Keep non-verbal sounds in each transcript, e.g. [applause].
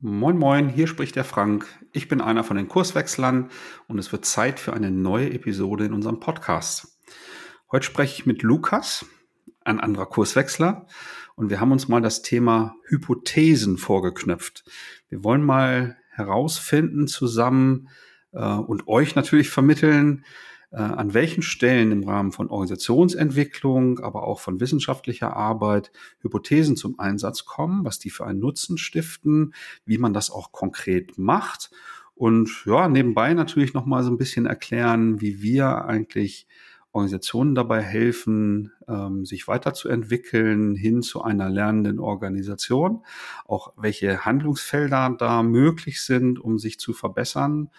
Moin Moin, hier spricht der Frank. Ich bin einer von den Kurswechslern und es wird Zeit für eine neue Episode in unserem Podcast. Heute spreche ich mit Lukas, ein anderer Kurswechsler, und wir haben uns mal das Thema Hypothesen vorgeknöpft. Wir wollen mal herausfinden zusammen äh, und euch natürlich vermitteln, an welchen Stellen im Rahmen von Organisationsentwicklung, aber auch von wissenschaftlicher Arbeit Hypothesen zum Einsatz kommen, was die für einen Nutzen stiften, wie man das auch konkret macht? Und ja, nebenbei natürlich noch mal so ein bisschen erklären, wie wir eigentlich Organisationen dabei helfen, ähm, sich weiterzuentwickeln hin zu einer lernenden Organisation, auch welche Handlungsfelder da möglich sind, um sich zu verbessern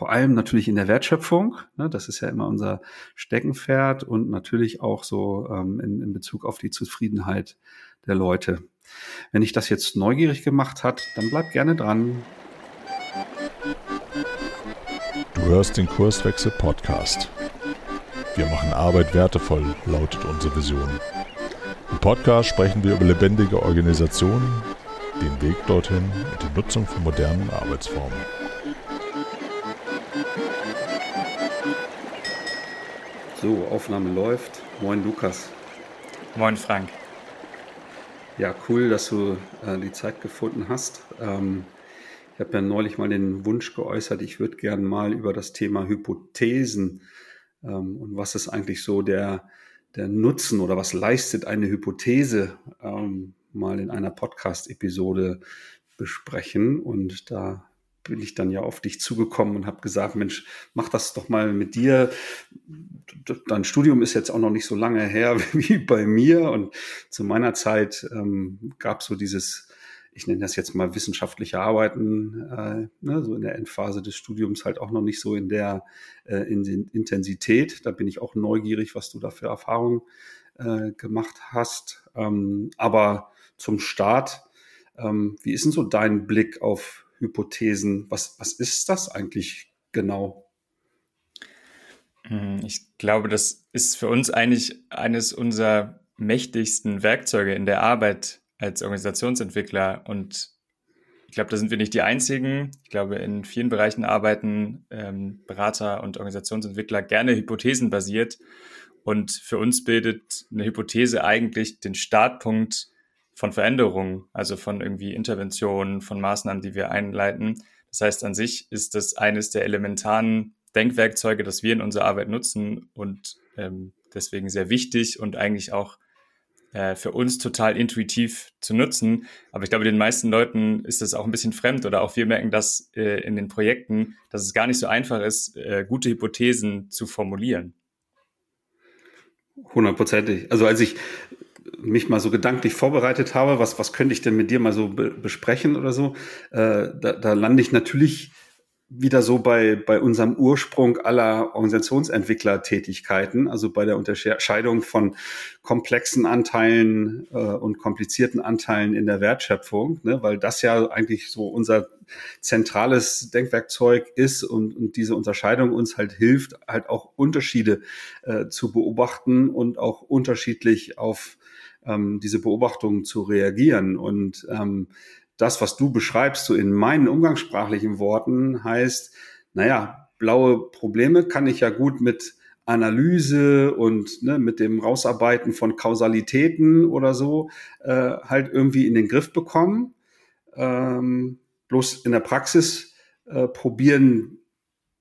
vor allem natürlich in der Wertschöpfung. Ne, das ist ja immer unser Steckenpferd und natürlich auch so ähm, in, in Bezug auf die Zufriedenheit der Leute. Wenn dich das jetzt neugierig gemacht hat, dann bleib gerne dran. Du hörst den Kurswechsel Podcast. Wir machen Arbeit wertevoll, lautet unsere Vision. Im Podcast sprechen wir über lebendige Organisationen, den Weg dorthin und die Nutzung von modernen Arbeitsformen. So, Aufnahme läuft. Moin Lukas. Moin Frank. Ja, cool, dass du äh, die Zeit gefunden hast. Ähm, ich habe ja neulich mal den Wunsch geäußert, ich würde gern mal über das Thema Hypothesen ähm, und was ist eigentlich so der, der Nutzen oder was leistet eine Hypothese ähm, mal in einer Podcast-Episode besprechen. Und da bin ich dann ja auf dich zugekommen und habe gesagt, Mensch, mach das doch mal mit dir. Dein Studium ist jetzt auch noch nicht so lange her [laughs] wie bei mir und zu meiner Zeit ähm, gab so dieses, ich nenne das jetzt mal wissenschaftliche Arbeiten, äh, ne, so in der Endphase des Studiums halt auch noch nicht so in der äh, in Intensität. Da bin ich auch neugierig, was du da für Erfahrungen äh, gemacht hast. Ähm, aber zum Start, ähm, wie ist denn so dein Blick auf Hypothesen. Was, was ist das eigentlich genau? Hm, ich glaube, das ist für uns eigentlich eines unserer mächtigsten Werkzeuge in der Arbeit als Organisationsentwickler. Und ich glaube, da sind wir nicht die Einzigen. Ich glaube, in vielen Bereichen arbeiten ähm, Berater und Organisationsentwickler gerne hypothesenbasiert. Und für uns bildet eine Hypothese eigentlich den Startpunkt von Veränderungen, also von irgendwie Interventionen, von Maßnahmen, die wir einleiten. Das heißt, an sich ist das eines der elementaren Denkwerkzeuge, das wir in unserer Arbeit nutzen und ähm, deswegen sehr wichtig und eigentlich auch äh, für uns total intuitiv zu nutzen. Aber ich glaube, den meisten Leuten ist das auch ein bisschen fremd oder auch wir merken das äh, in den Projekten, dass es gar nicht so einfach ist, äh, gute Hypothesen zu formulieren. Hundertprozentig. Also als ich mich mal so gedanklich vorbereitet habe, was, was könnte ich denn mit dir mal so be besprechen oder so, äh, da, da lande ich natürlich wieder so bei, bei unserem Ursprung aller Organisationsentwicklertätigkeiten, also bei der Unterscheidung von komplexen Anteilen äh, und komplizierten Anteilen in der Wertschöpfung, ne, weil das ja eigentlich so unser zentrales Denkwerkzeug ist und, und diese Unterscheidung uns halt hilft, halt auch Unterschiede äh, zu beobachten und auch unterschiedlich auf ähm, diese Beobachtungen zu reagieren. Und ähm, das, was du beschreibst, so in meinen umgangssprachlichen Worten, heißt, naja, blaue Probleme kann ich ja gut mit Analyse und ne, mit dem Rausarbeiten von Kausalitäten oder so äh, halt irgendwie in den Griff bekommen. Ähm, bloß in der Praxis äh, probieren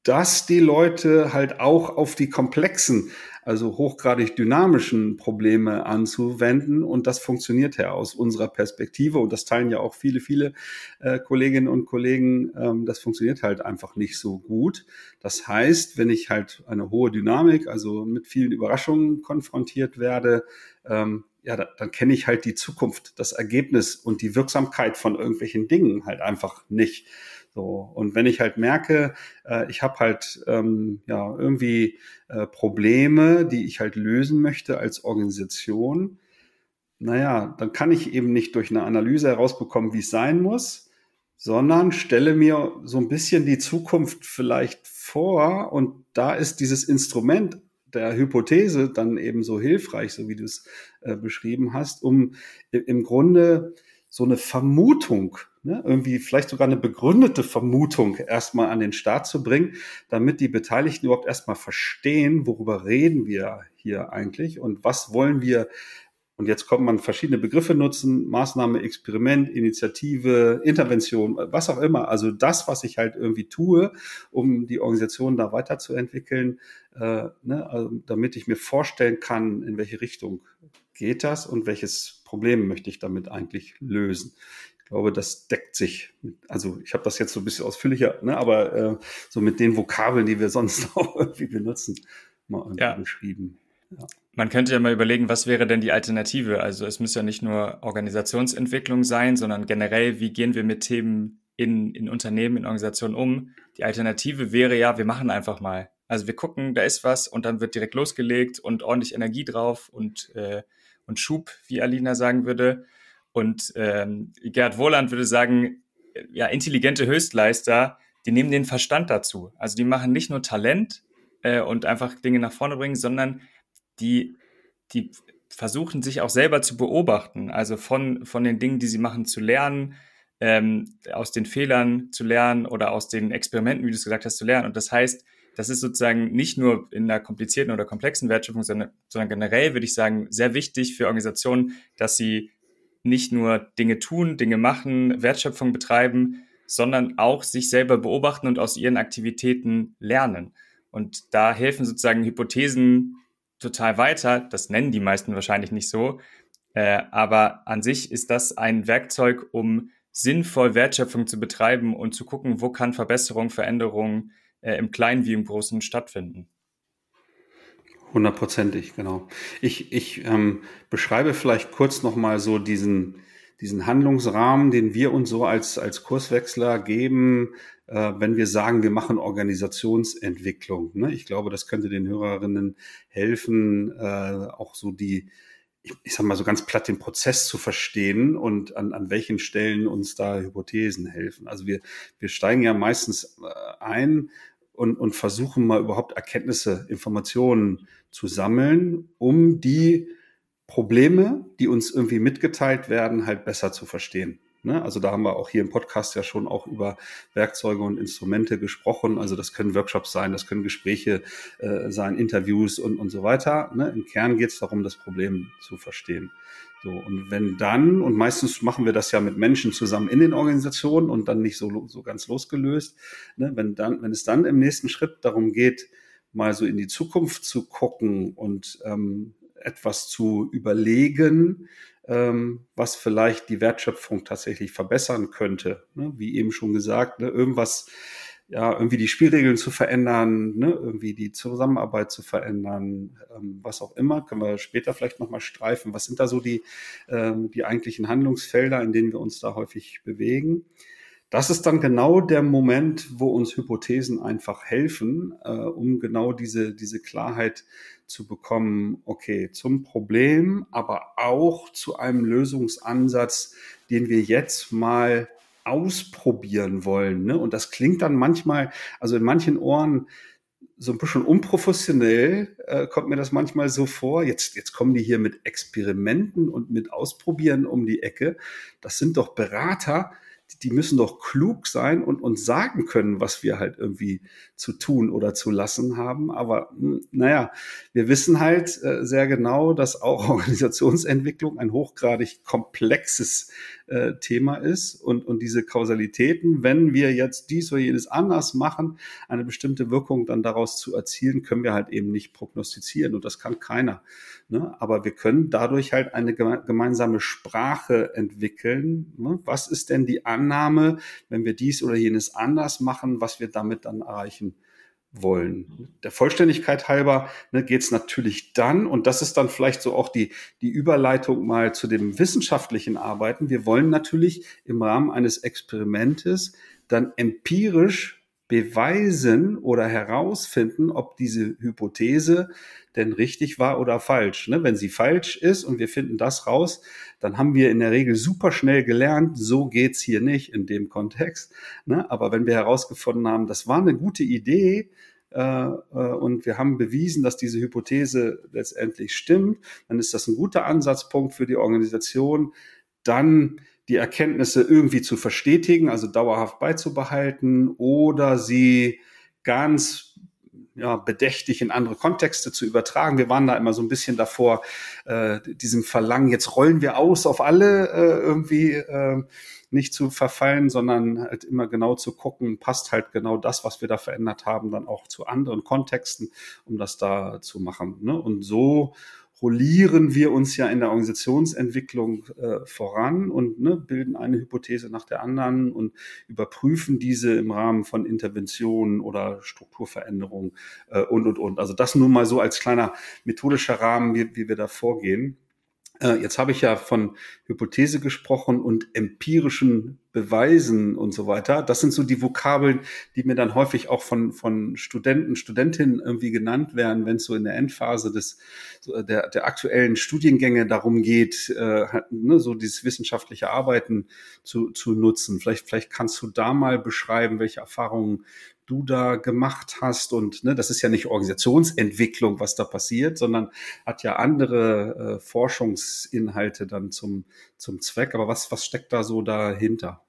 das die Leute halt auch auf die komplexen also hochgradig dynamischen Probleme anzuwenden. Und das funktioniert ja aus unserer Perspektive. Und das teilen ja auch viele, viele äh, Kolleginnen und Kollegen. Ähm, das funktioniert halt einfach nicht so gut. Das heißt, wenn ich halt eine hohe Dynamik, also mit vielen Überraschungen konfrontiert werde, ähm, ja, da, dann kenne ich halt die Zukunft, das Ergebnis und die Wirksamkeit von irgendwelchen Dingen halt einfach nicht. So, und wenn ich halt merke, äh, ich habe halt ähm, ja irgendwie äh, Probleme, die ich halt lösen möchte als Organisation, naja, dann kann ich eben nicht durch eine Analyse herausbekommen, wie es sein muss, sondern stelle mir so ein bisschen die Zukunft vielleicht vor und da ist dieses Instrument der Hypothese dann eben so hilfreich, so wie du es äh, beschrieben hast, um im Grunde so eine Vermutung, ne, irgendwie vielleicht sogar eine begründete Vermutung erstmal an den Start zu bringen, damit die Beteiligten überhaupt erstmal verstehen, worüber reden wir hier eigentlich und was wollen wir und jetzt kommt man verschiedene Begriffe nutzen, Maßnahme, Experiment, Initiative, Intervention, was auch immer. Also das, was ich halt irgendwie tue, um die Organisation da weiterzuentwickeln, äh, ne, also damit ich mir vorstellen kann, in welche Richtung geht das und welches Problem möchte ich damit eigentlich lösen. Ich glaube, das deckt sich. Mit, also ich habe das jetzt so ein bisschen ausführlicher, ne, aber äh, so mit den Vokabeln, die wir sonst [laughs] auch irgendwie benutzen, mal ja. beschrieben. Ja. Man könnte ja mal überlegen, was wäre denn die Alternative? Also es muss ja nicht nur Organisationsentwicklung sein, sondern generell, wie gehen wir mit Themen in, in Unternehmen, in Organisationen um? Die Alternative wäre ja, wir machen einfach mal. Also wir gucken, da ist was und dann wird direkt losgelegt und ordentlich Energie drauf und, äh, und Schub, wie Alina sagen würde. Und ähm, Gerd Wohland würde sagen, ja, intelligente Höchstleister, die nehmen den Verstand dazu. Also die machen nicht nur Talent äh, und einfach Dinge nach vorne bringen, sondern die, die versuchen sich auch selber zu beobachten, also von, von den Dingen, die sie machen, zu lernen, ähm, aus den Fehlern zu lernen oder aus den Experimenten, wie du es gesagt hast, zu lernen. Und das heißt, das ist sozusagen nicht nur in einer komplizierten oder komplexen Wertschöpfung, sondern, sondern generell würde ich sagen, sehr wichtig für Organisationen, dass sie nicht nur Dinge tun, Dinge machen, Wertschöpfung betreiben, sondern auch sich selber beobachten und aus ihren Aktivitäten lernen. Und da helfen sozusagen Hypothesen total weiter. Das nennen die meisten wahrscheinlich nicht so. Äh, aber an sich ist das ein Werkzeug, um sinnvoll Wertschöpfung zu betreiben und zu gucken, wo kann Verbesserung, Veränderung äh, im Kleinen wie im Großen stattfinden. Hundertprozentig, genau. Ich, ich ähm, beschreibe vielleicht kurz nochmal so diesen, diesen Handlungsrahmen, den wir uns so als, als Kurswechsler geben, äh, wenn wir sagen, wir machen Organisationsentwicklung. Ne? Ich glaube, das könnte den Hörerinnen helfen, äh, auch so die, ich, ich sag mal so ganz platt den Prozess zu verstehen und an, an welchen Stellen uns da Hypothesen helfen. Also wir, wir steigen ja meistens äh, ein und, und versuchen mal überhaupt Erkenntnisse, Informationen zu sammeln, um die Probleme, die uns irgendwie mitgeteilt werden, halt besser zu verstehen. Ne? Also da haben wir auch hier im Podcast ja schon auch über Werkzeuge und Instrumente gesprochen. Also das können Workshops sein, das können Gespräche äh, sein, Interviews und, und so weiter. Ne? Im Kern geht es darum, das Problem zu verstehen. So, und wenn dann, und meistens machen wir das ja mit Menschen zusammen in den Organisationen und dann nicht so, so ganz losgelöst, ne? wenn, dann, wenn es dann im nächsten Schritt darum geht, mal so in die Zukunft zu gucken und ähm, etwas zu überlegen, ähm, was vielleicht die Wertschöpfung tatsächlich verbessern könnte. Ne? Wie eben schon gesagt, ne? irgendwas, ja, irgendwie die Spielregeln zu verändern, ne? irgendwie die Zusammenarbeit zu verändern, ähm, was auch immer, können wir später vielleicht nochmal streifen. Was sind da so die, ähm, die eigentlichen Handlungsfelder, in denen wir uns da häufig bewegen? Das ist dann genau der Moment, wo uns Hypothesen einfach helfen, äh, um genau diese, diese Klarheit zu bekommen, okay, zum Problem, aber auch zu einem Lösungsansatz, den wir jetzt mal ausprobieren wollen. Ne? Und das klingt dann manchmal, also in manchen Ohren so ein bisschen unprofessionell, äh, kommt mir das manchmal so vor. Jetzt, jetzt kommen die hier mit Experimenten und mit Ausprobieren um die Ecke. Das sind doch Berater, die müssen doch klug sein und uns sagen können, was wir halt irgendwie zu tun oder zu lassen haben. Aber hm, naja, wir wissen halt äh, sehr genau, dass auch [laughs] Organisationsentwicklung ein hochgradig komplexes äh, Thema ist und, und diese Kausalitäten, wenn wir jetzt dies oder jenes anders machen, eine bestimmte Wirkung dann daraus zu erzielen, können wir halt eben nicht prognostizieren und das kann keiner. Ne? Aber wir können dadurch halt eine gemeinsame Sprache entwickeln. Ne? Was ist denn die Annahme, wenn wir dies oder jenes anders machen, was wir damit dann erreichen wollen. Der Vollständigkeit halber ne, geht es natürlich dann, und das ist dann vielleicht so auch die, die Überleitung mal zu dem wissenschaftlichen Arbeiten. Wir wollen natürlich im Rahmen eines Experimentes dann empirisch beweisen oder herausfinden, ob diese Hypothese denn richtig war oder falsch. Ne? Wenn sie falsch ist und wir finden das raus, dann haben wir in der Regel super schnell gelernt, so geht's hier nicht in dem Kontext. Ne? Aber wenn wir herausgefunden haben, das war eine gute Idee, äh, äh, und wir haben bewiesen, dass diese Hypothese letztendlich stimmt, dann ist das ein guter Ansatzpunkt für die Organisation, dann die Erkenntnisse irgendwie zu verstetigen, also dauerhaft beizubehalten oder sie ganz ja, bedächtig in andere Kontexte zu übertragen. Wir waren da immer so ein bisschen davor, äh, diesem Verlangen, jetzt rollen wir aus auf alle äh, irgendwie äh, nicht zu verfallen, sondern halt immer genau zu gucken, passt halt genau das, was wir da verändert haben, dann auch zu anderen Kontexten, um das da zu machen. Ne? Und so rollieren wir uns ja in der Organisationsentwicklung äh, voran und ne, bilden eine Hypothese nach der anderen und überprüfen diese im Rahmen von Interventionen oder Strukturveränderungen äh, und, und, und. Also das nur mal so als kleiner methodischer Rahmen, wie, wie wir da vorgehen. Äh, jetzt habe ich ja von Hypothese gesprochen und empirischen Beweisen und so weiter. Das sind so die Vokabeln, die mir dann häufig auch von, von Studenten, Studentinnen irgendwie genannt werden, wenn es so in der Endphase des, der, der aktuellen Studiengänge darum geht, äh, ne, so dieses wissenschaftliche Arbeiten zu, zu nutzen. Vielleicht, vielleicht kannst du da mal beschreiben, welche Erfahrungen du da gemacht hast. Und ne, das ist ja nicht Organisationsentwicklung, was da passiert, sondern hat ja andere äh, Forschungsinhalte dann zum, zum Zweck. Aber was, was steckt da so dahinter?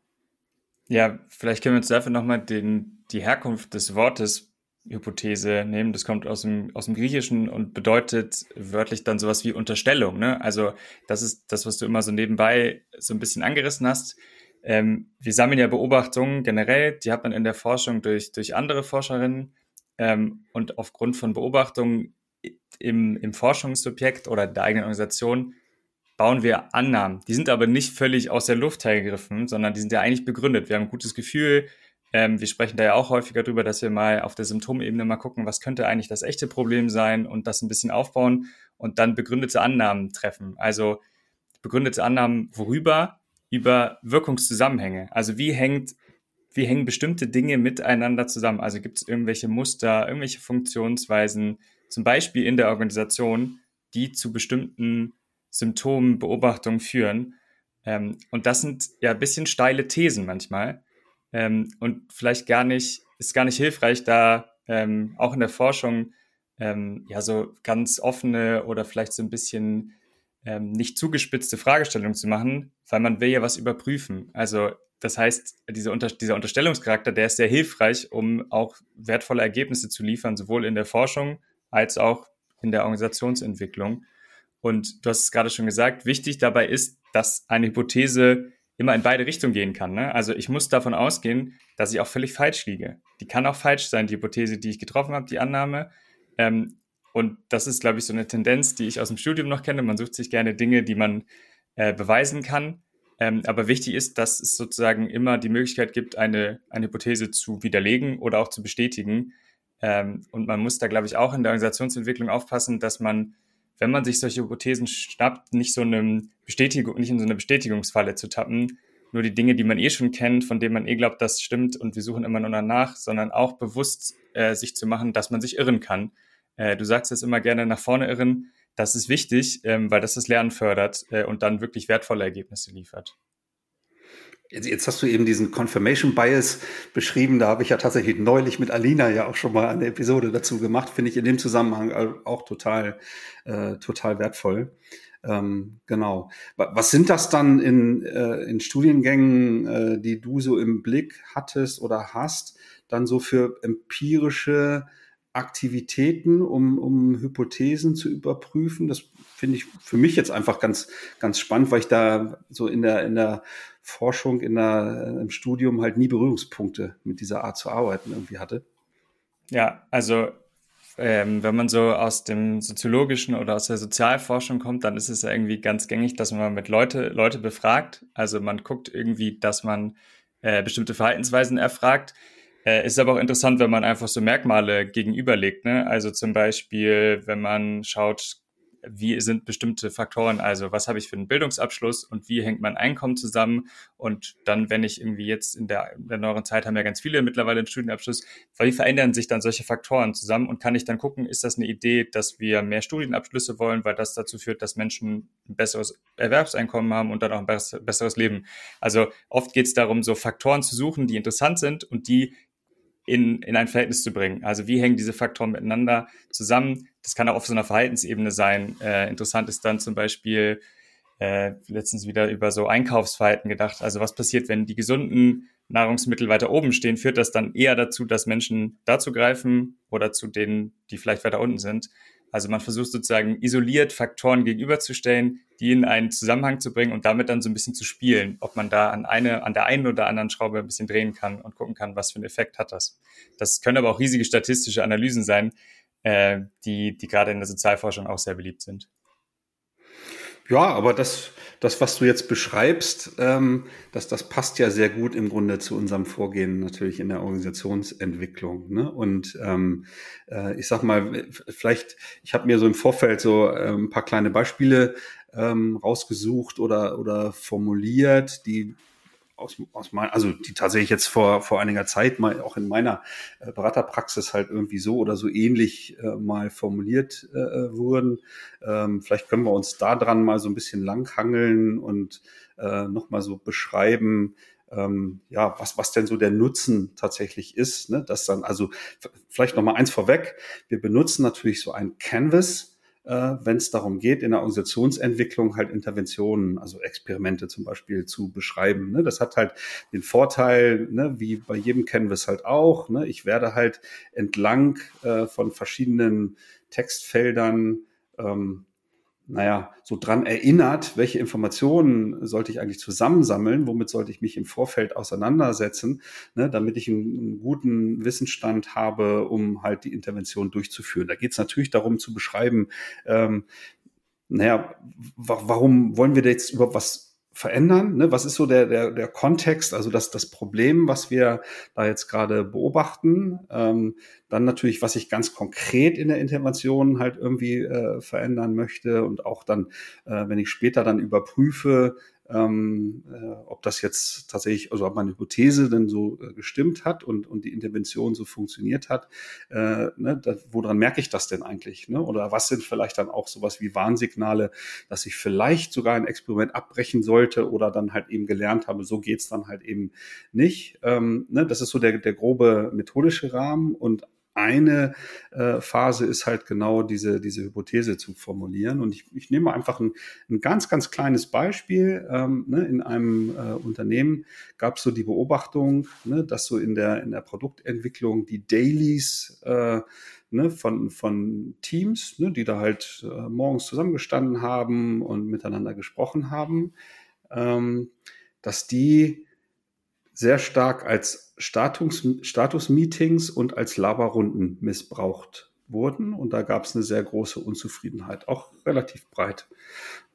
Ja, vielleicht können wir uns dafür nochmal die Herkunft des Wortes Hypothese nehmen. Das kommt aus dem, aus dem Griechischen und bedeutet wörtlich dann sowas wie Unterstellung. Ne? Also das ist das, was du immer so nebenbei so ein bisschen angerissen hast. Ähm, wir sammeln ja Beobachtungen generell, die hat man in der Forschung durch, durch andere Forscherinnen ähm, und aufgrund von Beobachtungen im, im Forschungssubjekt oder der eigenen Organisation bauen wir Annahmen. Die sind aber nicht völlig aus der Luft hergegriffen, sondern die sind ja eigentlich begründet. Wir haben ein gutes Gefühl. Ähm, wir sprechen da ja auch häufiger drüber, dass wir mal auf der Symptomebene mal gucken, was könnte eigentlich das echte Problem sein und das ein bisschen aufbauen und dann begründete Annahmen treffen. Also begründete Annahmen worüber? über Wirkungszusammenhänge. Also wie hängt, wie hängen bestimmte Dinge miteinander zusammen? Also gibt es irgendwelche Muster, irgendwelche Funktionsweisen, zum Beispiel in der Organisation, die zu bestimmten Symptomen, Beobachtungen führen. Ähm, und das sind ja ein bisschen steile Thesen manchmal. Ähm, und vielleicht gar nicht, ist gar nicht hilfreich, da ähm, auch in der Forschung ähm, ja so ganz offene oder vielleicht so ein bisschen ähm, nicht zugespitzte Fragestellungen zu machen, weil man will ja was überprüfen. Also das heißt, diese Unter dieser Unterstellungscharakter, der ist sehr hilfreich, um auch wertvolle Ergebnisse zu liefern, sowohl in der Forschung als auch in der Organisationsentwicklung. Und du hast es gerade schon gesagt, wichtig dabei ist, dass eine Hypothese immer in beide Richtungen gehen kann. Ne? Also ich muss davon ausgehen, dass ich auch völlig falsch liege. Die kann auch falsch sein, die Hypothese, die ich getroffen habe, die Annahme. Ähm, und das ist, glaube ich, so eine Tendenz, die ich aus dem Studium noch kenne. Man sucht sich gerne Dinge, die man äh, beweisen kann. Ähm, aber wichtig ist, dass es sozusagen immer die Möglichkeit gibt, eine, eine Hypothese zu widerlegen oder auch zu bestätigen. Ähm, und man muss da, glaube ich, auch in der Organisationsentwicklung aufpassen, dass man, wenn man sich solche Hypothesen schnappt, nicht so eine Bestätigung, nicht in so eine Bestätigungsfalle zu tappen, nur die Dinge, die man eh schon kennt, von denen man eh glaubt, das stimmt und wir suchen immer nur danach, sondern auch bewusst äh, sich zu machen, dass man sich irren kann äh, du sagst es immer gerne nach vorne irren. Das ist wichtig, ähm, weil das das Lernen fördert äh, und dann wirklich wertvolle Ergebnisse liefert. Jetzt, hast du eben diesen Confirmation Bias beschrieben. Da habe ich ja tatsächlich neulich mit Alina ja auch schon mal eine Episode dazu gemacht. Finde ich in dem Zusammenhang auch total, äh, total wertvoll. Ähm, genau. Was sind das dann in, äh, in Studiengängen, äh, die du so im Blick hattest oder hast, dann so für empirische Aktivitäten, um, um Hypothesen zu überprüfen. Das finde ich für mich jetzt einfach ganz, ganz spannend, weil ich da so in der, in der Forschung, in der, im Studium halt nie Berührungspunkte mit dieser Art zu arbeiten irgendwie hatte. Ja, also ähm, wenn man so aus dem soziologischen oder aus der Sozialforschung kommt, dann ist es ja irgendwie ganz gängig, dass man mit Leute, Leute befragt. Also man guckt irgendwie, dass man äh, bestimmte Verhaltensweisen erfragt. Äh, ist aber auch interessant, wenn man einfach so Merkmale gegenüberlegt. Ne? Also zum Beispiel, wenn man schaut, wie sind bestimmte Faktoren, also was habe ich für einen Bildungsabschluss und wie hängt mein Einkommen zusammen und dann, wenn ich irgendwie jetzt in der, in der neueren Zeit haben ja ganz viele mittlerweile einen Studienabschluss, wie verändern sich dann solche Faktoren zusammen und kann ich dann gucken, ist das eine Idee, dass wir mehr Studienabschlüsse wollen, weil das dazu führt, dass Menschen ein besseres Erwerbseinkommen haben und dann auch ein besseres Leben. Also oft geht es darum, so Faktoren zu suchen, die interessant sind und die in, in ein Verhältnis zu bringen. Also wie hängen diese Faktoren miteinander zusammen? Das kann auch auf so einer Verhaltensebene sein. Äh, interessant ist dann zum Beispiel, äh, letztens wieder über so Einkaufsverhalten gedacht. Also was passiert, wenn die gesunden Nahrungsmittel weiter oben stehen, führt das dann eher dazu, dass Menschen dazu greifen oder zu denen, die vielleicht weiter unten sind. Also man versucht sozusagen isoliert Faktoren gegenüberzustellen, die in einen Zusammenhang zu bringen und damit dann so ein bisschen zu spielen, ob man da an eine, an der einen oder anderen Schraube ein bisschen drehen kann und gucken kann, was für einen Effekt hat das. Das können aber auch riesige statistische Analysen sein, äh, die, die gerade in der Sozialforschung auch sehr beliebt sind. Ja, aber das, das, was du jetzt beschreibst, ähm, das, das passt ja sehr gut im Grunde zu unserem Vorgehen natürlich in der Organisationsentwicklung. Ne? Und ähm, äh, ich sag mal, vielleicht, ich habe mir so im Vorfeld so äh, ein paar kleine Beispiele ähm, rausgesucht oder, oder formuliert, die aus, aus mein, also die tatsächlich jetzt vor, vor einiger Zeit mal auch in meiner äh, Beraterpraxis halt irgendwie so oder so ähnlich äh, mal formuliert äh, wurden. Ähm, vielleicht können wir uns da dran mal so ein bisschen langhangeln und äh, nochmal so beschreiben, ähm, ja, was, was denn so der Nutzen tatsächlich ist. Ne? Das dann, also vielleicht nochmal eins vorweg. Wir benutzen natürlich so ein Canvas, äh, wenn es darum geht, in der Organisationsentwicklung halt Interventionen, also Experimente zum Beispiel zu beschreiben. Ne? Das hat halt den Vorteil, ne, wie bei jedem Canvas halt auch. Ne? Ich werde halt entlang äh, von verschiedenen Textfeldern ähm, naja, so dran erinnert, welche Informationen sollte ich eigentlich zusammensammeln, womit sollte ich mich im Vorfeld auseinandersetzen, ne, damit ich einen, einen, guten Wissensstand habe, um halt die Intervention durchzuführen. Da geht es natürlich darum zu beschreiben, ähm, naja, warum wollen wir jetzt überhaupt was verändern? Ne? Was ist so der, der, der Kontext, also das, das Problem, was wir da jetzt gerade beobachten? Ähm, dann natürlich, was ich ganz konkret in der Intervention halt irgendwie äh, verändern möchte und auch dann, äh, wenn ich später dann überprüfe, ähm, äh, ob das jetzt tatsächlich, also ob meine Hypothese denn so äh, gestimmt hat und, und die Intervention so funktioniert hat, äh, ne, da, woran merke ich das denn eigentlich? Ne? Oder was sind vielleicht dann auch sowas wie Warnsignale, dass ich vielleicht sogar ein Experiment abbrechen sollte oder dann halt eben gelernt habe, so geht's dann halt eben nicht. Ähm, ne? Das ist so der, der grobe methodische Rahmen und eine äh, Phase ist halt genau diese, diese Hypothese zu formulieren. Und ich, ich nehme einfach ein, ein ganz, ganz kleines Beispiel. Ähm, ne, in einem äh, Unternehmen gab es so die Beobachtung, ne, dass so in der, in der Produktentwicklung die Dailies äh, ne, von, von Teams, ne, die da halt äh, morgens zusammengestanden haben und miteinander gesprochen haben, ähm, dass die sehr stark als Status, Status-Meetings und als Laberrunden missbraucht wurden. Und da gab es eine sehr große Unzufriedenheit, auch relativ breit.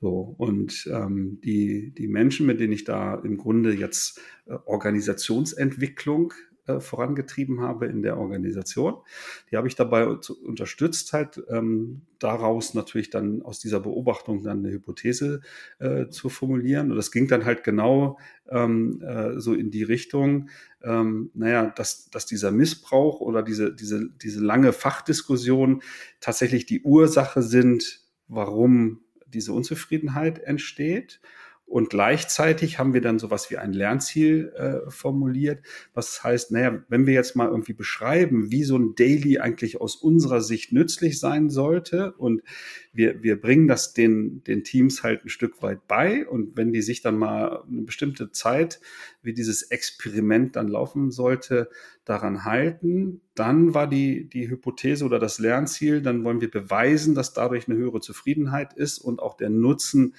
So, und ähm, die, die Menschen, mit denen ich da im Grunde jetzt äh, Organisationsentwicklung äh, vorangetrieben habe in der Organisation. Die habe ich dabei unterstützt, halt ähm, daraus natürlich dann aus dieser Beobachtung dann eine Hypothese äh, zu formulieren. Und das ging dann halt genau ähm, äh, so in die Richtung, ähm, naja, dass, dass dieser Missbrauch oder diese, diese, diese lange Fachdiskussion tatsächlich die Ursache sind, warum diese Unzufriedenheit entsteht. Und gleichzeitig haben wir dann sowas wie ein Lernziel äh, formuliert, was heißt, naja, wenn wir jetzt mal irgendwie beschreiben, wie so ein Daily eigentlich aus unserer Sicht nützlich sein sollte und wir, wir bringen das den, den Teams halt ein Stück weit bei und wenn die sich dann mal eine bestimmte Zeit, wie dieses Experiment dann laufen sollte, daran halten, dann war die, die Hypothese oder das Lernziel, dann wollen wir beweisen, dass dadurch eine höhere Zufriedenheit ist und auch der Nutzen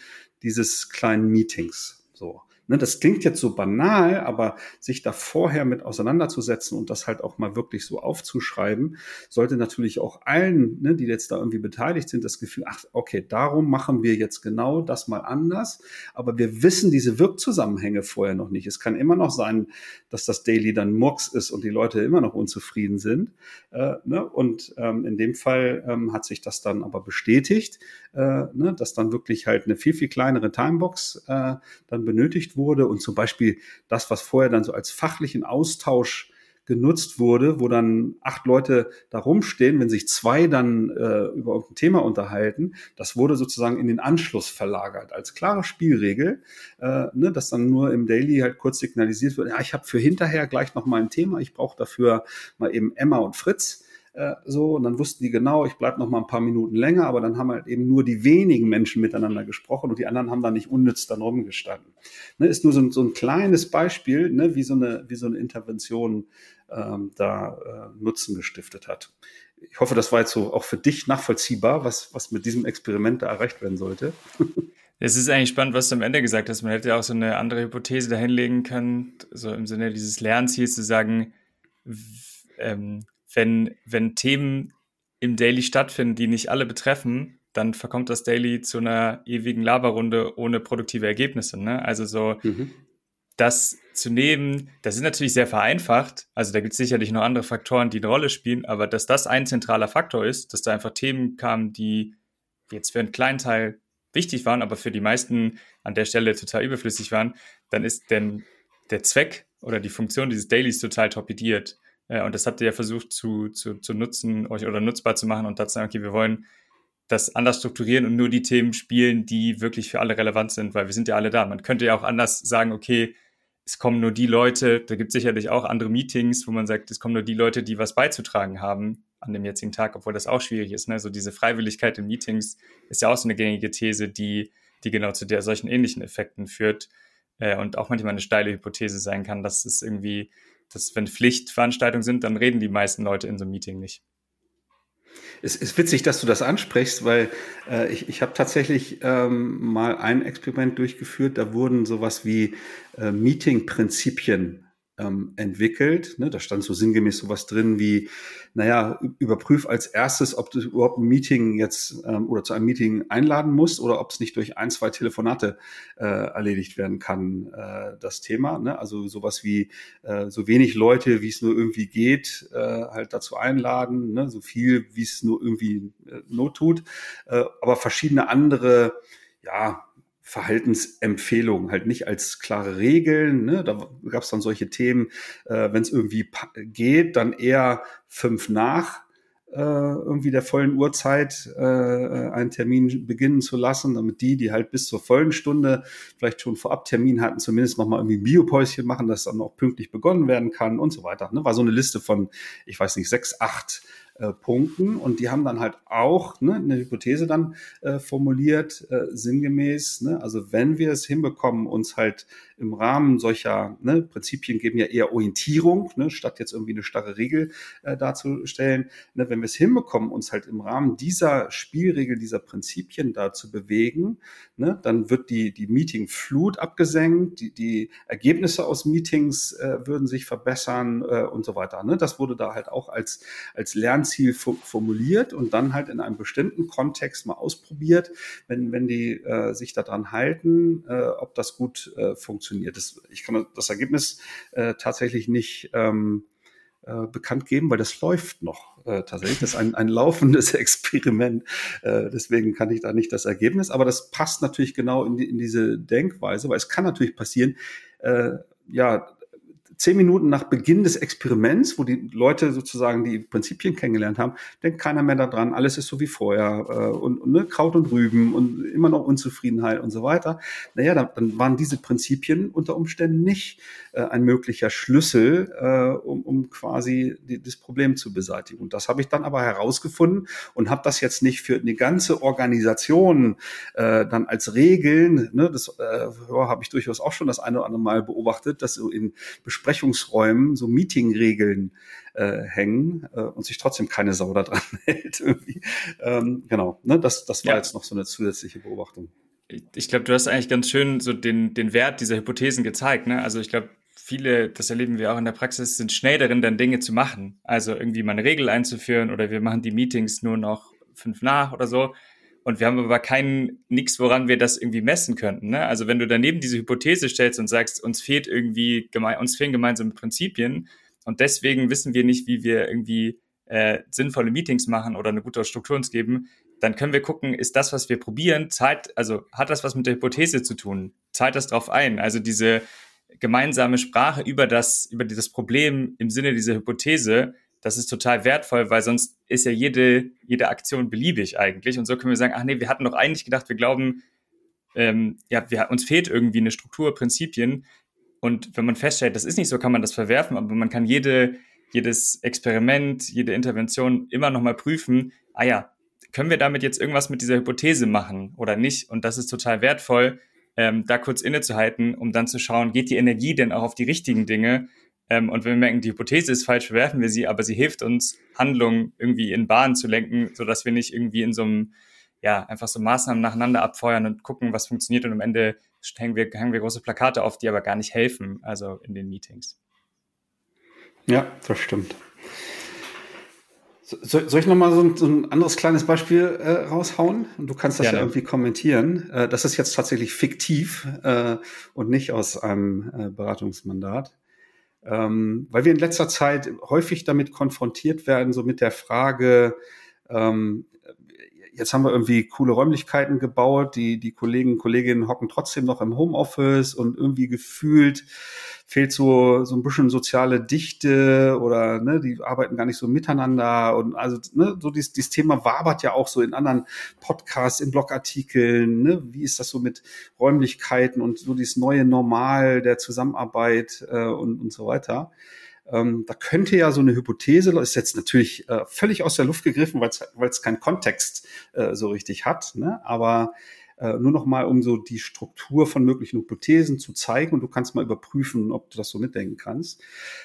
dieses kleinen Meetings. So. Ne, das klingt jetzt so banal, aber sich da vorher mit auseinanderzusetzen und das halt auch mal wirklich so aufzuschreiben, sollte natürlich auch allen, ne, die jetzt da irgendwie beteiligt sind, das Gefühl, ach, okay, darum machen wir jetzt genau das mal anders. Aber wir wissen diese Wirkzusammenhänge vorher noch nicht. Es kann immer noch sein, dass das Daily dann Murks ist und die Leute immer noch unzufrieden sind. Äh, ne? Und ähm, in dem Fall ähm, hat sich das dann aber bestätigt, äh, ne, dass dann wirklich halt eine viel, viel kleinere Timebox äh, dann benötigt wurde und zum Beispiel das, was vorher dann so als fachlichen Austausch genutzt wurde, wo dann acht Leute da rumstehen, wenn sich zwei dann äh, über irgendein Thema unterhalten, das wurde sozusagen in den Anschluss verlagert als klare Spielregel, äh, ne, dass dann nur im Daily halt kurz signalisiert wird, ja, ich habe für hinterher gleich noch mal ein Thema, ich brauche dafür mal eben Emma und Fritz äh, so, und dann wussten die genau, ich bleibe noch mal ein paar Minuten länger, aber dann haben halt eben nur die wenigen Menschen miteinander gesprochen und die anderen haben da nicht unnütz dann rumgestanden. Ne, ist nur so ein, so ein kleines Beispiel, ne, wie, so eine, wie so eine Intervention ähm, da äh, Nutzen gestiftet hat. Ich hoffe, das war jetzt so auch für dich nachvollziehbar, was, was mit diesem Experiment da erreicht werden sollte. [laughs] Es ist eigentlich spannend, was du am Ende gesagt hast. Man hätte ja auch so eine andere Hypothese dahinlegen können, so im Sinne dieses Lernziels zu sagen, ähm, wenn, wenn Themen im Daily stattfinden, die nicht alle betreffen, dann verkommt das Daily zu einer ewigen Laberrunde ohne produktive Ergebnisse. Ne? Also so mhm. das zu nehmen, das ist natürlich sehr vereinfacht. Also da gibt es sicherlich noch andere Faktoren, die eine Rolle spielen, aber dass das ein zentraler Faktor ist, dass da einfach Themen kamen, die jetzt für einen kleinen Teil wichtig waren, aber für die meisten an der Stelle total überflüssig waren, dann ist denn der Zweck oder die Funktion dieses Dailies total torpediert. Äh, und das habt ihr ja versucht zu, zu, zu nutzen, euch oder nutzbar zu machen und dazu sagen, okay, wir wollen das anders strukturieren und nur die Themen spielen, die wirklich für alle relevant sind, weil wir sind ja alle da. Man könnte ja auch anders sagen, okay, es kommen nur die Leute, da gibt es sicherlich auch andere Meetings, wo man sagt, es kommen nur die Leute, die was beizutragen haben an dem jetzigen Tag, obwohl das auch schwierig ist. Ne? So diese Freiwilligkeit in Meetings ist ja auch so eine gängige These, die, die genau zu der solchen ähnlichen Effekten führt äh, und auch manchmal eine steile Hypothese sein kann, dass es irgendwie dass wenn Pflichtveranstaltungen sind, dann reden die meisten Leute in so einem Meeting nicht. Es ist witzig, dass du das ansprichst, weil äh, ich, ich habe tatsächlich ähm, mal ein Experiment durchgeführt. Da wurden sowas wie äh, Meeting-Prinzipien ähm, entwickelt. Ne? Da stand so sinngemäß sowas drin wie, naja, überprüf als erstes, ob du überhaupt ein Meeting jetzt ähm, oder zu einem Meeting einladen musst oder ob es nicht durch ein, zwei Telefonate äh, erledigt werden kann, äh, das Thema. Ne? Also sowas wie äh, so wenig Leute, wie es nur irgendwie geht, äh, halt dazu einladen, ne? so viel, wie es nur irgendwie äh, not tut, äh, aber verschiedene andere ja, Verhaltensempfehlungen, halt nicht als klare Regeln. Ne? Da gab es dann solche Themen, äh, wenn es irgendwie geht, dann eher fünf nach äh, irgendwie der vollen Uhrzeit äh, einen Termin beginnen zu lassen, damit die, die halt bis zur vollen Stunde vielleicht schon vorab Termin hatten, zumindest nochmal irgendwie ein Biopäuschen machen, dass dann auch pünktlich begonnen werden kann und so weiter. Ne? War so eine Liste von, ich weiß nicht, sechs, acht äh, Punkten. Und die haben dann halt auch ne, eine Hypothese dann äh, formuliert, äh, sinngemäß. Ne, also wenn wir es hinbekommen, uns halt im Rahmen solcher ne, Prinzipien geben ja eher Orientierung, ne, statt jetzt irgendwie eine starre Regel äh, darzustellen. Ne, wenn wir es hinbekommen, uns halt im Rahmen dieser Spielregel, dieser Prinzipien da zu bewegen, ne, dann wird die, die Meeting-Flut abgesenkt, die, die Ergebnisse aus Meetings äh, würden sich verbessern äh, und so weiter. Ne? Das wurde da halt auch als, als Lernziel formuliert und dann halt in einem bestimmten Kontext mal ausprobiert, wenn, wenn die äh, sich daran halten, äh, ob das gut äh, funktioniert. Das, ich kann das Ergebnis äh, tatsächlich nicht ähm, äh, bekannt geben, weil das läuft noch äh, tatsächlich. Das ist ein, ein laufendes [laughs] Experiment. Äh, deswegen kann ich da nicht das Ergebnis. Aber das passt natürlich genau in, die, in diese Denkweise, weil es kann natürlich passieren, äh, ja, zehn Minuten nach Beginn des Experiments, wo die Leute sozusagen die Prinzipien kennengelernt haben, denkt keiner mehr daran, alles ist so wie vorher äh, und, und ne, Kraut und Rüben und immer noch Unzufriedenheit und so weiter. Naja, dann, dann waren diese Prinzipien unter Umständen nicht äh, ein möglicher Schlüssel, äh, um, um quasi die, das Problem zu beseitigen. Und das habe ich dann aber herausgefunden und habe das jetzt nicht für eine ganze Organisation äh, dann als Regeln, ne, das äh, ja, habe ich durchaus auch schon das eine oder andere Mal beobachtet, dass so in Besprechungsräumen so Meetingregeln äh, hängen äh, und sich trotzdem keine Sau da dran [laughs] hält. Irgendwie. Ähm, genau, ne, das, das war ja. jetzt noch so eine zusätzliche Beobachtung. Ich glaube, du hast eigentlich ganz schön so den, den Wert dieser Hypothesen gezeigt. Ne? Also ich glaube, viele, das erleben wir auch in der Praxis, sind schnell darin, dann Dinge zu machen. Also irgendwie mal eine Regel einzuführen oder wir machen die Meetings nur noch fünf nach oder so. Und wir haben aber keinen, nichts, woran wir das irgendwie messen könnten. Ne? Also wenn du daneben diese Hypothese stellst und sagst, uns fehlt irgendwie, uns fehlen gemeinsame Prinzipien und deswegen wissen wir nicht, wie wir irgendwie äh, sinnvolle Meetings machen oder eine gute Struktur uns geben, dann können wir gucken, ist das, was wir probieren, zahlt, also hat das was mit der Hypothese zu tun? Zahlt das drauf ein? Also diese gemeinsame Sprache über das, über dieses Problem im Sinne dieser Hypothese, das ist total wertvoll, weil sonst ist ja jede, jede Aktion beliebig eigentlich. Und so können wir sagen, ach nee, wir hatten doch eigentlich gedacht, wir glauben, ähm, ja, wir, uns fehlt irgendwie eine Struktur, Prinzipien. Und wenn man feststellt, das ist nicht so, kann man das verwerfen, aber man kann jede, jedes Experiment, jede Intervention immer nochmal prüfen, ah ja, können wir damit jetzt irgendwas mit dieser Hypothese machen oder nicht? Und das ist total wertvoll, ähm, da kurz innezuhalten, um dann zu schauen, geht die Energie denn auch auf die richtigen Dinge? Ähm, und wenn wir merken, die Hypothese ist falsch, verwerfen wir sie, aber sie hilft uns, Handlungen irgendwie in Bahnen zu lenken, sodass wir nicht irgendwie in so einem, ja, einfach so Maßnahmen nacheinander abfeuern und gucken, was funktioniert und am Ende hängen wir, hängen wir große Plakate auf, die aber gar nicht helfen, also in den Meetings. Ja, das stimmt. So, soll ich nochmal so, so ein anderes kleines Beispiel äh, raushauen? Du kannst das Gerne. ja irgendwie kommentieren. Äh, das ist jetzt tatsächlich fiktiv äh, und nicht aus einem äh, Beratungsmandat. Ähm, weil wir in letzter Zeit häufig damit konfrontiert werden, so mit der Frage, ähm, jetzt haben wir irgendwie coole Räumlichkeiten gebaut, die, die Kollegen und Kolleginnen hocken trotzdem noch im Homeoffice und irgendwie gefühlt fehlt so, so ein bisschen soziale Dichte oder ne, die arbeiten gar nicht so miteinander und also ne, so dieses, dieses Thema wabert ja auch so in anderen Podcasts, in Blogartikeln, ne, wie ist das so mit Räumlichkeiten und so dieses neue Normal der Zusammenarbeit äh, und, und so weiter. Ähm, da könnte ja so eine Hypothese, ist jetzt natürlich äh, völlig aus der Luft gegriffen, weil es keinen Kontext äh, so richtig hat, ne? aber äh, nur noch mal, um so die Struktur von möglichen Hypothesen zu zeigen und du kannst mal überprüfen, ob du das so mitdenken kannst.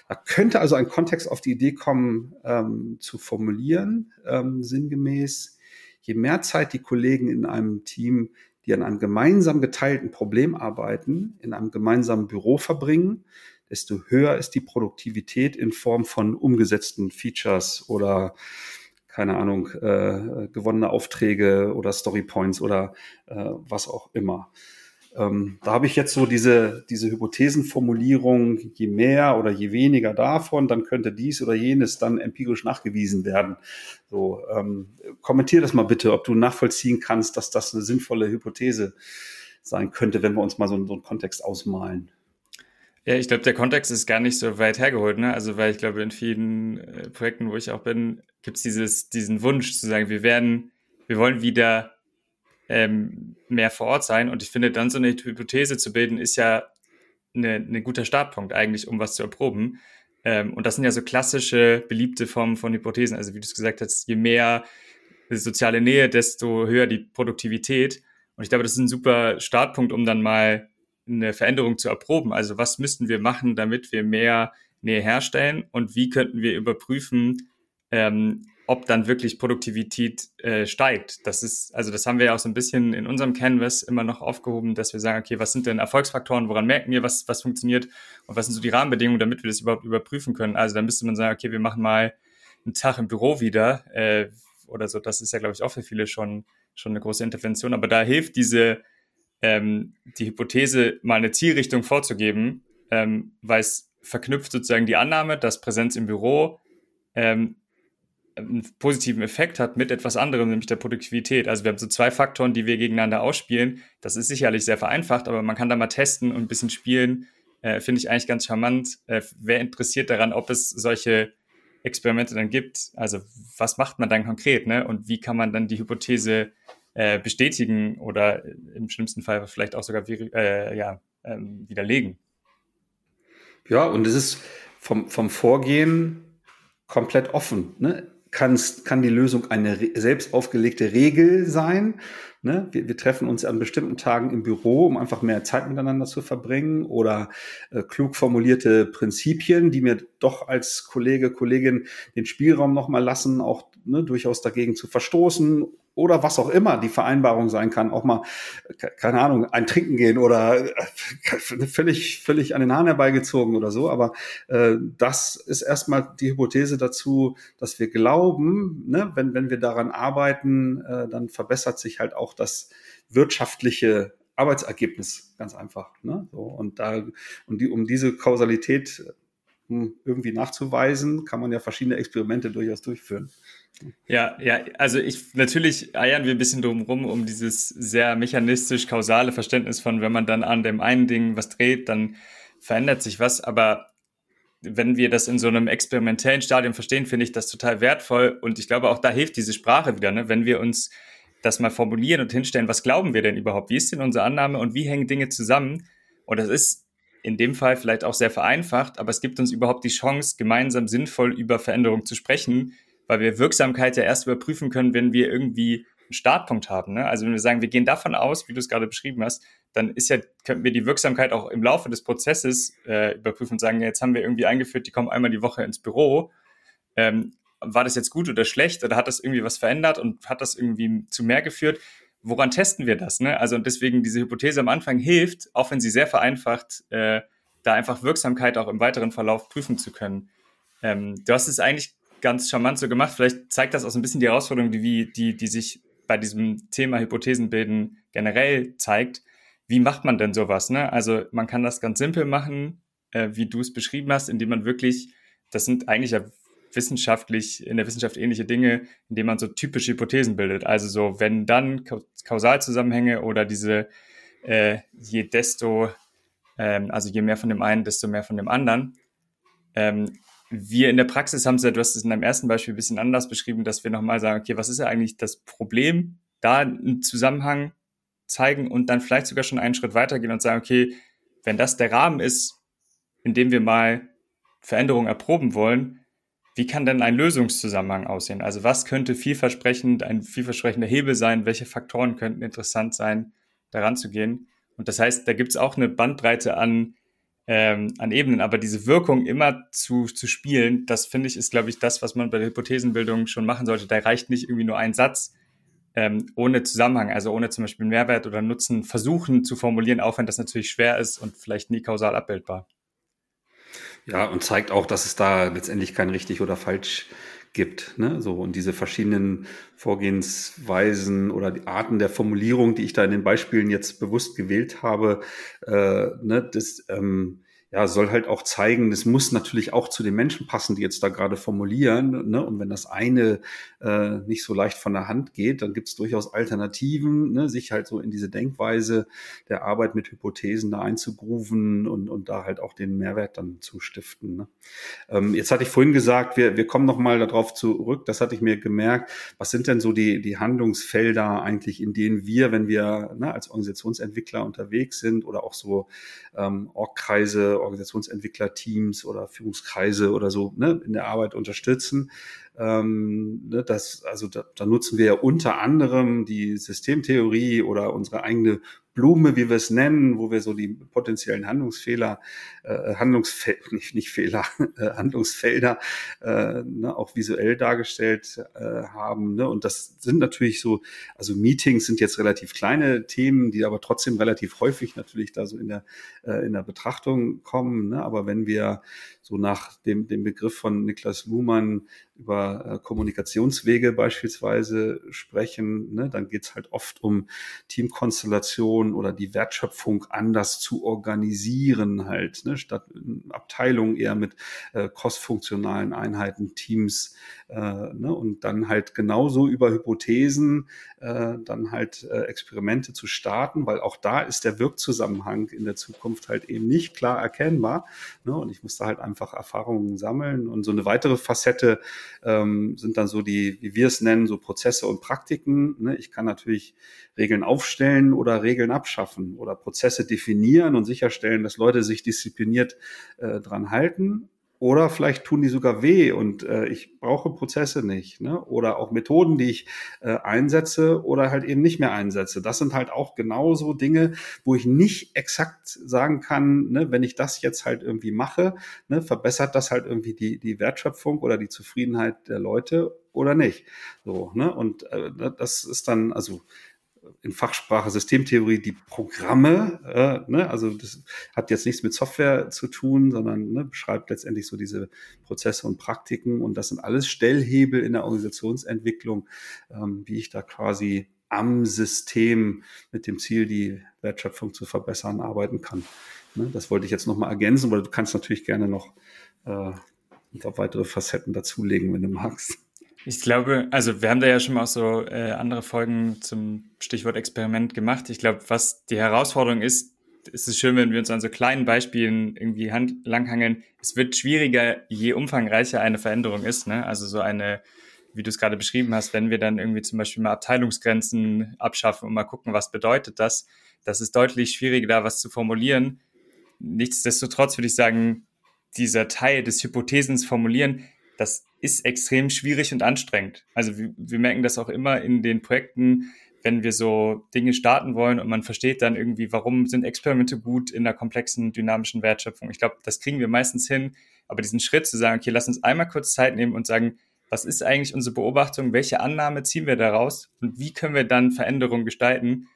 Da könnte also ein Kontext auf die Idee kommen, ähm, zu formulieren, ähm, sinngemäß, je mehr Zeit die Kollegen in einem Team, die an einem gemeinsam geteilten Problem arbeiten, in einem gemeinsamen Büro verbringen, desto höher ist die Produktivität in Form von umgesetzten Features oder keine Ahnung, äh, gewonnene Aufträge oder Story Points oder äh, was auch immer. Ähm, da habe ich jetzt so diese, diese Hypothesenformulierung, je mehr oder je weniger davon, dann könnte dies oder jenes dann empirisch nachgewiesen werden. So, ähm, kommentier das mal bitte, ob du nachvollziehen kannst, dass das eine sinnvolle Hypothese sein könnte, wenn wir uns mal so, so einen Kontext ausmalen. Ja, ich glaube, der Kontext ist gar nicht so weit hergeholt, ne? Also, weil ich glaube, in vielen äh, Projekten, wo ich auch bin, gibt es dieses, diesen Wunsch zu sagen, wir werden, wir wollen wieder ähm, mehr vor Ort sein. Und ich finde, dann so eine Hypothese zu bilden, ist ja ein ne guter Startpunkt eigentlich, um was zu erproben. Ähm, und das sind ja so klassische, beliebte Formen von Hypothesen. Also, wie du es gesagt hast, je mehr soziale Nähe, desto höher die Produktivität. Und ich glaube, das ist ein super Startpunkt, um dann mal eine Veränderung zu erproben. Also was müssten wir machen, damit wir mehr Nähe herstellen und wie könnten wir überprüfen, ähm, ob dann wirklich Produktivität äh, steigt. Das ist, also das haben wir ja auch so ein bisschen in unserem Canvas immer noch aufgehoben, dass wir sagen, okay, was sind denn Erfolgsfaktoren, woran merken wir, was, was funktioniert und was sind so die Rahmenbedingungen, damit wir das überhaupt überprüfen können. Also dann müsste man sagen, okay, wir machen mal einen Tag im Büro wieder äh, oder so. Das ist ja, glaube ich, auch für viele schon, schon eine große Intervention. Aber da hilft diese ähm, die Hypothese mal eine Zielrichtung vorzugeben, ähm, weil es verknüpft sozusagen die Annahme, dass Präsenz im Büro ähm, einen positiven Effekt hat mit etwas anderem, nämlich der Produktivität. Also wir haben so zwei Faktoren, die wir gegeneinander ausspielen. Das ist sicherlich sehr vereinfacht, aber man kann da mal testen und ein bisschen spielen. Äh, Finde ich eigentlich ganz charmant. Äh, wer interessiert daran, ob es solche Experimente dann gibt? Also was macht man dann konkret, ne? Und wie kann man dann die Hypothese äh, bestätigen oder im schlimmsten Fall vielleicht auch sogar äh, ja, ähm, widerlegen. Ja, und es ist vom, vom Vorgehen komplett offen. Ne? Kann's, kann die Lösung eine selbst aufgelegte Regel sein? Ne? Wir, wir treffen uns an bestimmten Tagen im Büro, um einfach mehr Zeit miteinander zu verbringen oder äh, klug formulierte Prinzipien, die mir doch als Kollege, Kollegin den Spielraum nochmal lassen, auch ne, durchaus dagegen zu verstoßen oder was auch immer die Vereinbarung sein kann, auch mal, keine Ahnung, ein Trinken gehen oder äh, völlig, völlig an den Haaren herbeigezogen oder so. Aber äh, das ist erstmal die Hypothese dazu, dass wir glauben, ne, wenn, wenn wir daran arbeiten, äh, dann verbessert sich halt auch das wirtschaftliche Arbeitsergebnis ganz einfach. Ne? So, und da, und die, um diese Kausalität hm, irgendwie nachzuweisen, kann man ja verschiedene Experimente durchaus durchführen. Ja, ja, also ich natürlich eiern wir ein bisschen drum rum um dieses sehr mechanistisch-kausale Verständnis von, wenn man dann an dem einen Ding was dreht, dann verändert sich was. Aber wenn wir das in so einem experimentellen Stadium verstehen, finde ich das total wertvoll. Und ich glaube, auch da hilft diese Sprache wieder, ne? wenn wir uns das mal formulieren und hinstellen, was glauben wir denn überhaupt? Wie ist denn unsere Annahme und wie hängen Dinge zusammen? Und das ist in dem Fall vielleicht auch sehr vereinfacht, aber es gibt uns überhaupt die Chance, gemeinsam sinnvoll über Veränderung zu sprechen, weil wir Wirksamkeit ja erst überprüfen können, wenn wir irgendwie einen Startpunkt haben. Ne? Also wenn wir sagen, wir gehen davon aus, wie du es gerade beschrieben hast, dann ist ja, könnten wir die Wirksamkeit auch im Laufe des Prozesses äh, überprüfen und sagen, jetzt haben wir irgendwie eingeführt, die kommen einmal die Woche ins Büro. Ähm, war das jetzt gut oder schlecht oder hat das irgendwie was verändert und hat das irgendwie zu mehr geführt? Woran testen wir das? Ne? Also und deswegen diese Hypothese am Anfang hilft, auch wenn sie sehr vereinfacht, äh, da einfach Wirksamkeit auch im weiteren Verlauf prüfen zu können. Ähm, du hast es eigentlich ganz charmant so gemacht. Vielleicht zeigt das auch so ein bisschen die Herausforderung, die, die, die sich bei diesem Thema Hypothesenbilden generell zeigt. Wie macht man denn sowas? Ne? Also man kann das ganz simpel machen, äh, wie du es beschrieben hast, indem man wirklich, das sind eigentlich ja wissenschaftlich, in der Wissenschaft ähnliche Dinge, indem man so typische Hypothesen bildet. Also so, wenn dann Kausalzusammenhänge oder diese äh, je desto, ähm, also je mehr von dem einen, desto mehr von dem anderen. Ähm, wir in der Praxis haben es ja, du hast es in deinem ersten Beispiel ein bisschen anders beschrieben, dass wir nochmal sagen, okay, was ist ja eigentlich das Problem? Da einen Zusammenhang zeigen und dann vielleicht sogar schon einen Schritt weitergehen und sagen, okay, wenn das der Rahmen ist, in dem wir mal Veränderungen erproben wollen, wie kann denn ein Lösungszusammenhang aussehen? Also was könnte vielversprechend, ein vielversprechender Hebel sein? Welche Faktoren könnten interessant sein, daran zu gehen? Und das heißt, da gibt es auch eine Bandbreite an, ähm, an Ebenen, aber diese Wirkung immer zu, zu spielen, das finde ich, ist, glaube ich, das, was man bei der Hypothesenbildung schon machen sollte. Da reicht nicht irgendwie nur ein Satz ähm, ohne Zusammenhang, also ohne zum Beispiel Mehrwert oder Nutzen versuchen zu formulieren, auch wenn das natürlich schwer ist und vielleicht nie kausal abbildbar. Ja, und zeigt auch, dass es da letztendlich kein richtig oder falsch gibt. Ne? So, und diese verschiedenen Vorgehensweisen oder die Arten der Formulierung, die ich da in den Beispielen jetzt bewusst gewählt habe, äh, ne, das ähm, ja, soll halt auch zeigen, es muss natürlich auch zu den Menschen passen, die jetzt da gerade formulieren. Ne? Und wenn das eine äh, nicht so leicht von der Hand geht, dann gibt es durchaus Alternativen, ne? sich halt so in diese Denkweise der Arbeit mit Hypothesen da einzugrooven und, und da halt auch den Mehrwert dann zu stiften. Ne? Ähm, jetzt hatte ich vorhin gesagt, wir, wir kommen nochmal darauf zurück, das hatte ich mir gemerkt, was sind denn so die, die Handlungsfelder eigentlich, in denen wir, wenn wir ne, als Organisationsentwickler unterwegs sind oder auch so ähm, Orgkreise, Organisationsentwicklerteams oder Führungskreise oder so ne, in der Arbeit unterstützen. Ähm, ne, das, also da, da nutzen wir ja unter anderem die Systemtheorie oder unsere eigene Blume, wie wir es nennen, wo wir so die potenziellen Handlungsfehler, äh, Handlungsfel [laughs] nicht, nicht Fehler, äh, Handlungsfelder äh, ne, auch visuell dargestellt äh, haben. Ne? Und das sind natürlich so, also Meetings sind jetzt relativ kleine Themen, die aber trotzdem relativ häufig natürlich da so in der, äh, in der Betrachtung kommen. Ne? Aber wenn wir so nach dem, dem Begriff von Niklas Luhmann über äh, Kommunikationswege beispielsweise sprechen, ne, dann geht's halt oft um Teamkonstellation oder die Wertschöpfung anders zu organisieren, halt, ne, statt Abteilungen eher mit äh, kostfunktionalen Einheiten, Teams, äh, ne, und dann halt genauso über Hypothesen äh, dann halt äh, Experimente zu starten, weil auch da ist der Wirkzusammenhang in der Zukunft halt eben nicht klar erkennbar. Ne, und ich muss da halt einfach Erfahrungen sammeln. Und so eine weitere Facette ähm, sind dann so die, wie wir es nennen, so Prozesse und Praktiken. Ne? Ich kann natürlich Regeln aufstellen oder Regeln abschaffen oder Prozesse definieren und sicherstellen, dass Leute sich diszipliniert äh, dran halten. Oder vielleicht tun die sogar weh und äh, ich brauche Prozesse nicht. Ne? Oder auch Methoden, die ich äh, einsetze oder halt eben nicht mehr einsetze. Das sind halt auch genauso Dinge, wo ich nicht exakt sagen kann, ne, wenn ich das jetzt halt irgendwie mache, ne, verbessert das halt irgendwie die, die Wertschöpfung oder die Zufriedenheit der Leute oder nicht. So, ne? Und äh, das ist dann, also in Fachsprache Systemtheorie die Programme, äh, ne, also das hat jetzt nichts mit Software zu tun, sondern ne, beschreibt letztendlich so diese Prozesse und Praktiken und das sind alles Stellhebel in der Organisationsentwicklung, ähm, wie ich da quasi am System mit dem Ziel, die Wertschöpfung zu verbessern, arbeiten kann. Ne, das wollte ich jetzt nochmal ergänzen, aber du kannst natürlich gerne noch äh, weitere Facetten dazulegen, wenn du magst. Ich glaube, also wir haben da ja schon mal auch so äh, andere Folgen zum Stichwort Experiment gemacht. Ich glaube, was die Herausforderung ist, ist es schön, wenn wir uns an so kleinen Beispielen irgendwie hand langhangeln. Es wird schwieriger, je umfangreicher eine Veränderung ist. Ne? Also so eine, wie du es gerade beschrieben hast, wenn wir dann irgendwie zum Beispiel mal Abteilungsgrenzen abschaffen und mal gucken, was bedeutet das. Das ist deutlich schwieriger, da was zu formulieren nichtsdestotrotz würde ich sagen, dieser Teil des Hypothesens formulieren, das ist extrem schwierig und anstrengend. Also wir, wir merken das auch immer in den Projekten, wenn wir so Dinge starten wollen und man versteht dann irgendwie, warum sind Experimente gut in einer komplexen, dynamischen Wertschöpfung. Ich glaube, das kriegen wir meistens hin. Aber diesen Schritt zu sagen, okay, lass uns einmal kurz Zeit nehmen und sagen, was ist eigentlich unsere Beobachtung, welche Annahme ziehen wir daraus und wie können wir dann Veränderungen gestalten,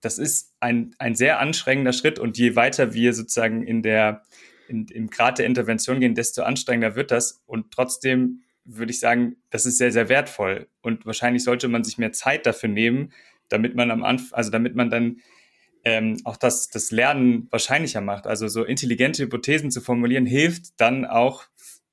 das ist ein, ein sehr anstrengender Schritt und je weiter wir sozusagen in der, in, im Grad der Intervention gehen, desto anstrengender wird das und trotzdem würde ich sagen, das ist sehr, sehr wertvoll und wahrscheinlich sollte man sich mehr Zeit dafür nehmen, damit man am Anfang, also damit man dann ähm, auch das, das Lernen wahrscheinlicher macht. Also so intelligente Hypothesen zu formulieren, hilft dann auch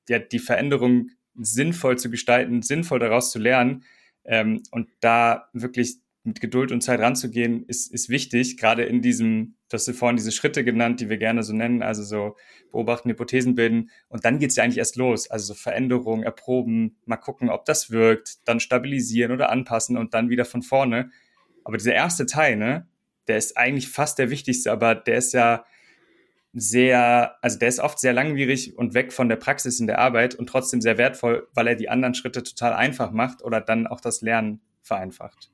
ja, die Veränderung sinnvoll zu gestalten, sinnvoll daraus zu lernen. Ähm, und da wirklich mit Geduld und Zeit ranzugehen, ist, ist wichtig, gerade in diesem, du hast vorhin diese Schritte genannt, die wir gerne so nennen, also so beobachten, Hypothesen bilden. Und dann geht's ja eigentlich erst los. Also so Veränderungen, erproben, mal gucken, ob das wirkt, dann stabilisieren oder anpassen und dann wieder von vorne. Aber dieser erste Teil, ne, der ist eigentlich fast der wichtigste, aber der ist ja sehr, also der ist oft sehr langwierig und weg von der Praxis in der Arbeit und trotzdem sehr wertvoll, weil er die anderen Schritte total einfach macht oder dann auch das Lernen vereinfacht.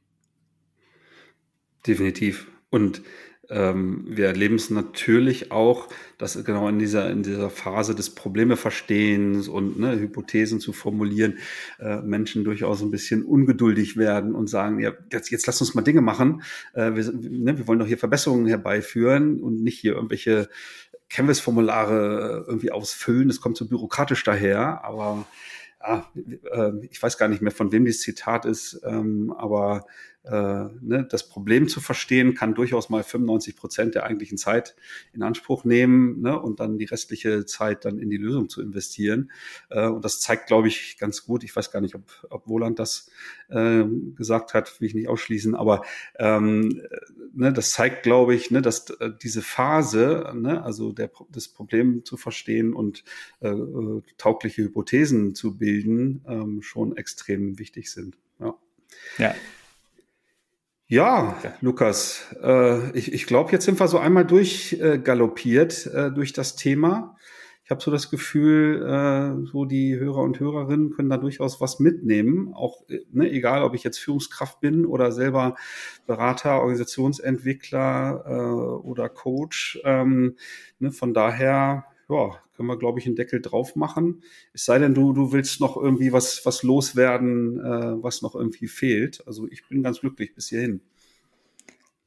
Definitiv. Und ähm, wir erleben es natürlich auch, dass genau in dieser, in dieser Phase des Problemeverstehens und ne, Hypothesen zu formulieren, äh, Menschen durchaus ein bisschen ungeduldig werden und sagen, ja, jetzt, jetzt lass uns mal Dinge machen. Äh, wir, ne, wir wollen doch hier Verbesserungen herbeiführen und nicht hier irgendwelche Canvas-Formulare irgendwie ausfüllen. Das kommt so bürokratisch daher, aber äh, ich weiß gar nicht mehr, von wem dieses Zitat ist, ähm, aber ne, das Problem zu verstehen kann durchaus mal 95 Prozent der eigentlichen Zeit in Anspruch nehmen ne, und dann die restliche Zeit dann in die Lösung zu investieren. Äh, und das zeigt, glaube ich, ganz gut. Ich weiß gar nicht, ob, ob Woland das äh, gesagt hat, will ich nicht ausschließen, aber ähm, ne, das zeigt, glaube ich, ne, dass äh, diese Phase, ne, also der, das Problem zu verstehen und äh, äh taugliche Hypothesen zu bilden, ähm, schon extrem wichtig sind. Ja. ja. Ja, Lukas, äh, ich, ich glaube, jetzt sind wir so einmal durchgaloppiert äh, äh, durch das Thema. Ich habe so das Gefühl, äh, so die Hörer und Hörerinnen können da durchaus was mitnehmen. Auch äh, ne, egal, ob ich jetzt Führungskraft bin oder selber Berater, Organisationsentwickler äh, oder Coach. Ähm, ne, von daher ja, können wir, glaube ich, einen Deckel drauf machen. Es sei denn, du, du willst noch irgendwie was, was loswerden, äh, was noch irgendwie fehlt. Also ich bin ganz glücklich bis hierhin.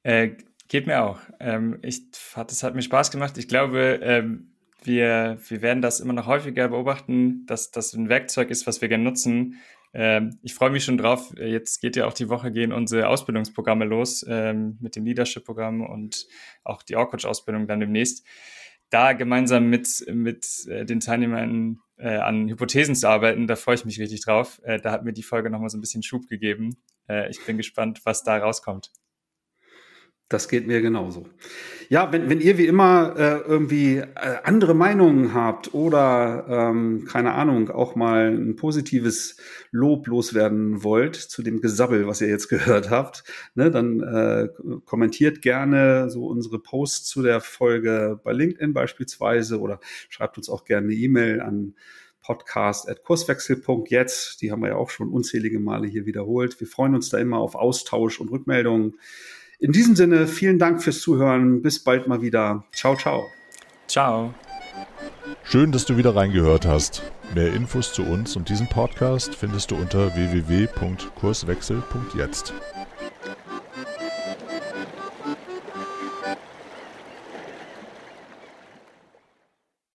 Äh, geht mir auch. Ähm, ich, hat, hat mir Spaß gemacht. Ich glaube, ähm, wir, wir werden das immer noch häufiger beobachten, dass das ein Werkzeug ist, was wir gerne nutzen. Ähm, ich freue mich schon drauf. Jetzt geht ja auch die Woche gehen unsere Ausbildungsprogramme los ähm, mit dem Leadership-Programm und auch die Org-Coach-Ausbildung dann demnächst da gemeinsam mit, mit äh, den Teilnehmern äh, an Hypothesen zu arbeiten, da freue ich mich richtig drauf. Äh, da hat mir die Folge nochmal so ein bisschen Schub gegeben. Äh, ich bin gespannt, was da rauskommt. Das geht mir genauso. Ja, wenn, wenn ihr wie immer äh, irgendwie äh, andere Meinungen habt oder, ähm, keine Ahnung, auch mal ein positives Lob loswerden wollt zu dem Gesabbel, was ihr jetzt gehört habt, ne, dann äh, kommentiert gerne so unsere Posts zu der Folge bei LinkedIn beispielsweise oder schreibt uns auch gerne eine E-Mail an podcast.kurswechsel.jetzt. Die haben wir ja auch schon unzählige Male hier wiederholt. Wir freuen uns da immer auf Austausch und Rückmeldungen. In diesem Sinne, vielen Dank fürs Zuhören. Bis bald mal wieder. Ciao, ciao. Ciao. Schön, dass du wieder reingehört hast. Mehr Infos zu uns und diesem Podcast findest du unter www.kurswechsel.jetzt.